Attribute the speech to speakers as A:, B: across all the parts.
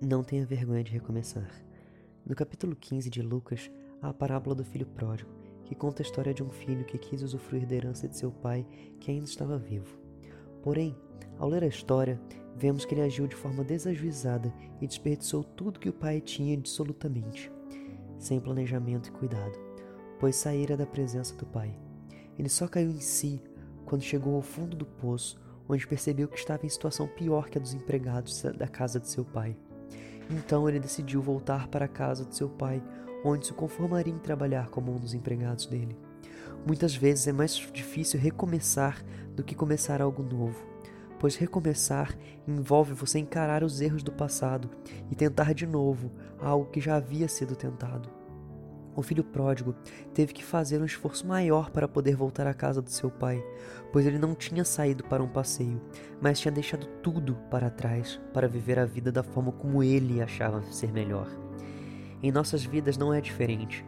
A: Não tenha vergonha de recomeçar. No capítulo 15 de Lucas, há a parábola do filho pródigo, que conta a história de um filho que quis usufruir da herança de seu pai que ainda estava vivo. Porém, ao ler a história, vemos que ele agiu de forma desajuizada e desperdiçou tudo que o pai tinha absolutamente, sem planejamento e cuidado, pois saíra da presença do pai. Ele só caiu em si quando chegou ao fundo do poço, onde percebeu que estava em situação pior que a dos empregados da casa de seu pai. Então ele decidiu voltar para a casa de seu pai, onde se conformaria em trabalhar como um dos empregados dele. Muitas vezes é mais difícil recomeçar do que começar algo novo, pois recomeçar envolve você encarar os erros do passado e tentar de novo algo que já havia sido tentado. O filho pródigo teve que fazer um esforço maior para poder voltar à casa do seu pai, pois ele não tinha saído para um passeio, mas tinha deixado tudo para trás para viver a vida da forma como ele achava ser melhor. Em nossas vidas não é diferente.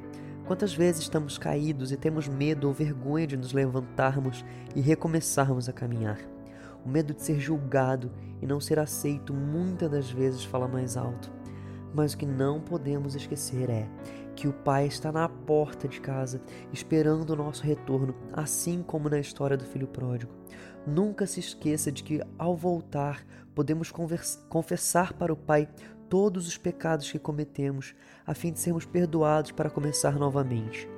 A: Quantas vezes estamos caídos e temos medo ou vergonha de nos levantarmos e recomeçarmos a caminhar? O medo de ser julgado e não ser aceito muitas das vezes fala mais alto. Mas o que não podemos esquecer é que o Pai está na porta de casa, esperando o nosso retorno, assim como na história do filho pródigo. Nunca se esqueça de que, ao voltar, podemos confessar para o Pai todos os pecados que cometemos, a fim de sermos perdoados para começar novamente.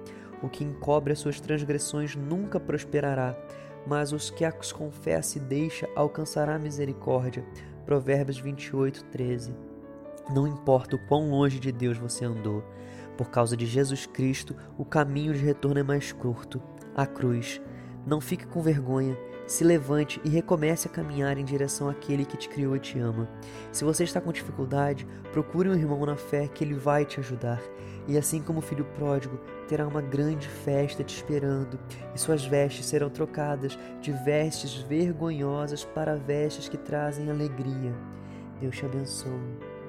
A: O que encobre as suas transgressões nunca prosperará, mas os que as confessa e deixa alcançará a misericórdia. Provérbios 28, 13. Não importa o quão longe de Deus você andou, por causa de Jesus Cristo, o caminho de retorno é mais curto a cruz. Não fique com vergonha, se levante e recomece a caminhar em direção àquele que te criou e te ama. Se você está com dificuldade, procure um irmão na fé que ele vai te ajudar. E assim como o filho pródigo, terá uma grande festa te esperando, e suas vestes serão trocadas de vestes vergonhosas para vestes que trazem alegria. Deus te abençoe.